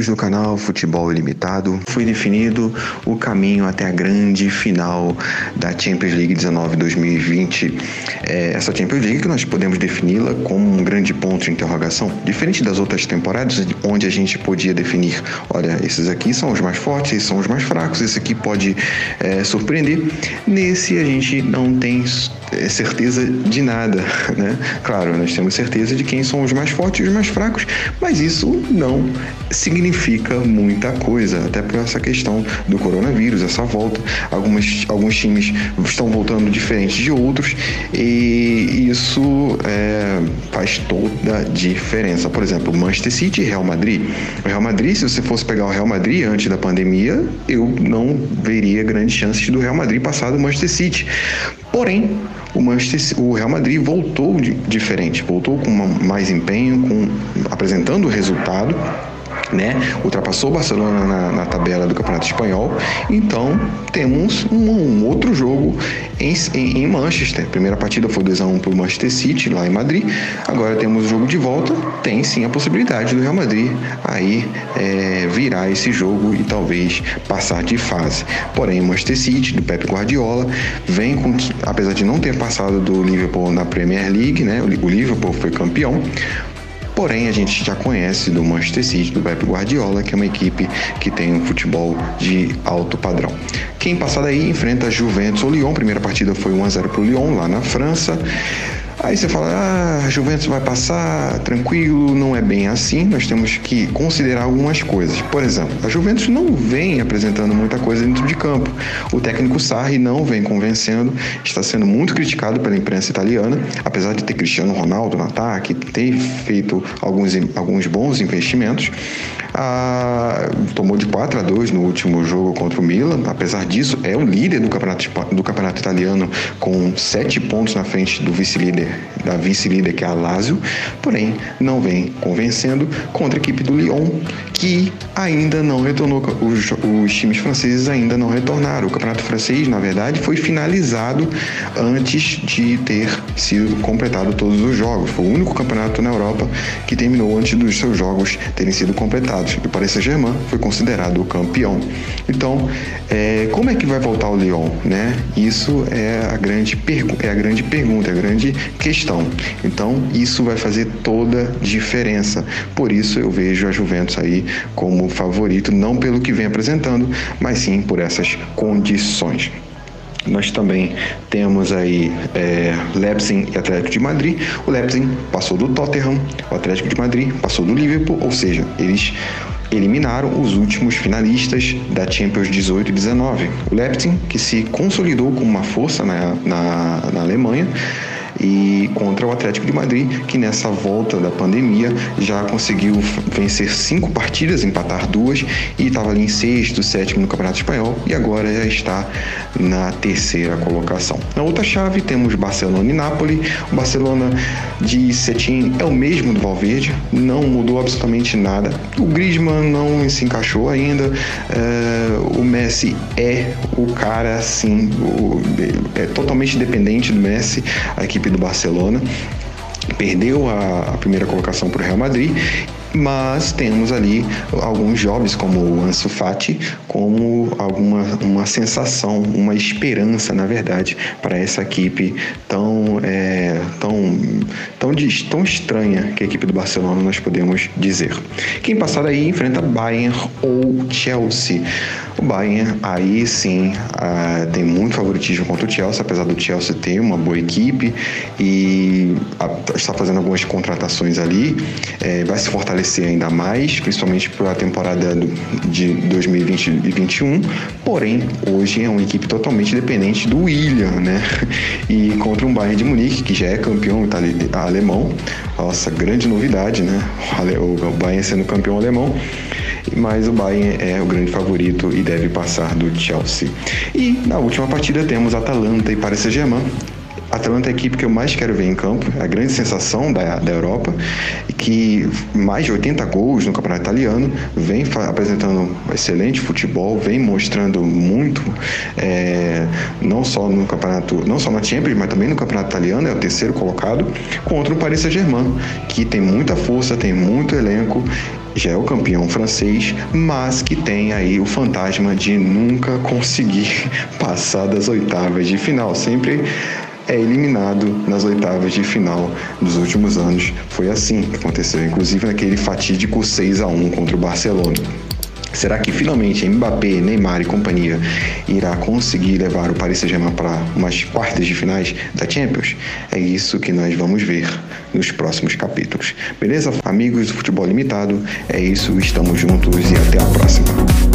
Amigos do canal Futebol Ilimitado, foi definido o caminho até a grande final da Champions League 19-2020. É, essa Champions League que nós podemos defini-la como um grande ponto de interrogação, diferente das outras temporadas, onde a gente podia definir: olha, esses aqui são os mais fortes, esses são os mais fracos, esse aqui pode é, surpreender. Nesse a gente não tem certeza de nada, né? Claro, nós temos certeza de quem são os mais fortes e os mais fracos, mas isso não significa muita coisa, até por essa questão do coronavírus, essa volta. Algumas, alguns times estão voltando diferentes de outros e isso é, faz toda a diferença. Por exemplo, Manchester City e Real Madrid. O Real Madrid, se você fosse pegar o Real Madrid antes da pandemia, eu não veria grandes chances do Real Madrid passar do Manchester City. Porém, o, Manchester, o Real Madrid voltou de, diferente, voltou com uma, mais empenho, com, apresentando resultado né? Ultrapassou o Barcelona na, na, tabela do Campeonato Espanhol. Então temos um, um outro jogo em, em, em, Manchester. Primeira partida foi 2x1 para o Manchester City, lá em Madrid. Agora temos o jogo de volta. Tem sim a possibilidade do Real Madrid aí é, virar esse jogo e talvez passar de fase. Porém, o Manchester City, do Pep Guardiola, vem com, apesar de não ter passado do Liverpool na Premier League, né? O Liverpool foi campeão Porém, a gente já conhece do Manchester City, do Pep Guardiola, que é uma equipe que tem um futebol de alto padrão. Quem passar daí enfrenta Juventus ou Lyon. primeira partida foi 1 a 0 para o Lyon, lá na França. Aí você fala, ah, a Juventus vai passar tranquilo, não é bem assim. Nós temos que considerar algumas coisas. Por exemplo, a Juventus não vem apresentando muita coisa dentro de campo. O técnico Sarri não vem convencendo, está sendo muito criticado pela imprensa italiana, apesar de ter Cristiano Ronaldo no ataque, ter feito alguns, alguns bons investimentos. Ah, tomou de 4 a 2 no último jogo contra o Milan. Apesar disso, é o líder do campeonato, do campeonato italiano com 7 pontos na frente do vice-líder da vice-líder que é a Lazio, porém não vem convencendo contra a equipe do Lyon, que ainda não retornou, os, os times franceses ainda não retornaram. O campeonato francês, na verdade, foi finalizado antes de ter sido completado todos os jogos. Foi o único campeonato na Europa que terminou antes dos seus jogos terem sido completados. E o Paris Saint-Germain foi considerado o campeão. Então, é, como é que vai voltar o Lyon, né? Isso é a grande, é a grande pergunta, é a grande questão. Então, isso vai fazer toda diferença. Por isso, eu vejo a Juventus aí como favorito, não pelo que vem apresentando, mas sim por essas condições. Nós também temos aí é, Leipzig e Atlético de Madrid. O Leipzig passou do Tottenham, o Atlético de Madrid passou do Liverpool, ou seja, eles eliminaram os últimos finalistas da Champions 18 e 19. O Leipzig, que se consolidou como uma força na, na, na Alemanha, e contra o Atlético de Madrid, que nessa volta da pandemia já conseguiu vencer cinco partidas, empatar duas e estava ali em sexto, sétimo no Campeonato Espanhol e agora já está na terceira colocação. Na outra chave temos Barcelona e Nápoles. O Barcelona de Cetim é o mesmo do Valverde, não mudou absolutamente nada. O Griezmann não se encaixou ainda. É, o Messi é o cara assim, é totalmente dependente do Messi. A equipe do Barcelona perdeu a, a primeira colocação para o Real Madrid mas temos ali alguns jovens como o Ansu Fati como alguma uma sensação, uma esperança, na verdade, para essa equipe tão é, tão tão tão estranha que a equipe do Barcelona nós podemos dizer. Quem passar aí enfrenta Bayern ou Chelsea. O Bayern aí sim uh, tem muito favoritismo contra o Chelsea, apesar do Chelsea ter uma boa equipe e uh, está fazendo algumas contratações ali, é, vai se fortalecer ainda mais, principalmente para a temporada de 2020 e 2021. Porém, hoje é uma equipe totalmente dependente do William, né? E contra um Bayern de Munique que já é campeão alemão, nossa grande novidade, né? O Bayern sendo campeão alemão mas o Bayern é o grande favorito e deve passar do Chelsea. E na última partida temos Atalanta e Paris Saint-Germain. Atalanta é a equipe que eu mais quero ver em campo, é a grande sensação da, da Europa, e que mais de 80 gols no campeonato italiano, vem apresentando excelente futebol, vem mostrando muito, é, não só no campeonato, não só na Champions, mas também no campeonato italiano, é o terceiro colocado, contra o Paris Saint-Germain, que tem muita força, tem muito elenco já é o campeão francês, mas que tem aí o fantasma de nunca conseguir passar das oitavas de final. Sempre é eliminado nas oitavas de final dos últimos anos. Foi assim que aconteceu, inclusive naquele fatídico 6 a 1 contra o Barcelona. Será que finalmente Mbappé, Neymar e companhia irá conseguir levar o Paris Saint-Germain para umas quartas de finais da Champions? É isso que nós vamos ver nos próximos capítulos. Beleza? Amigos do Futebol Limitado, é isso, estamos juntos e até a próxima.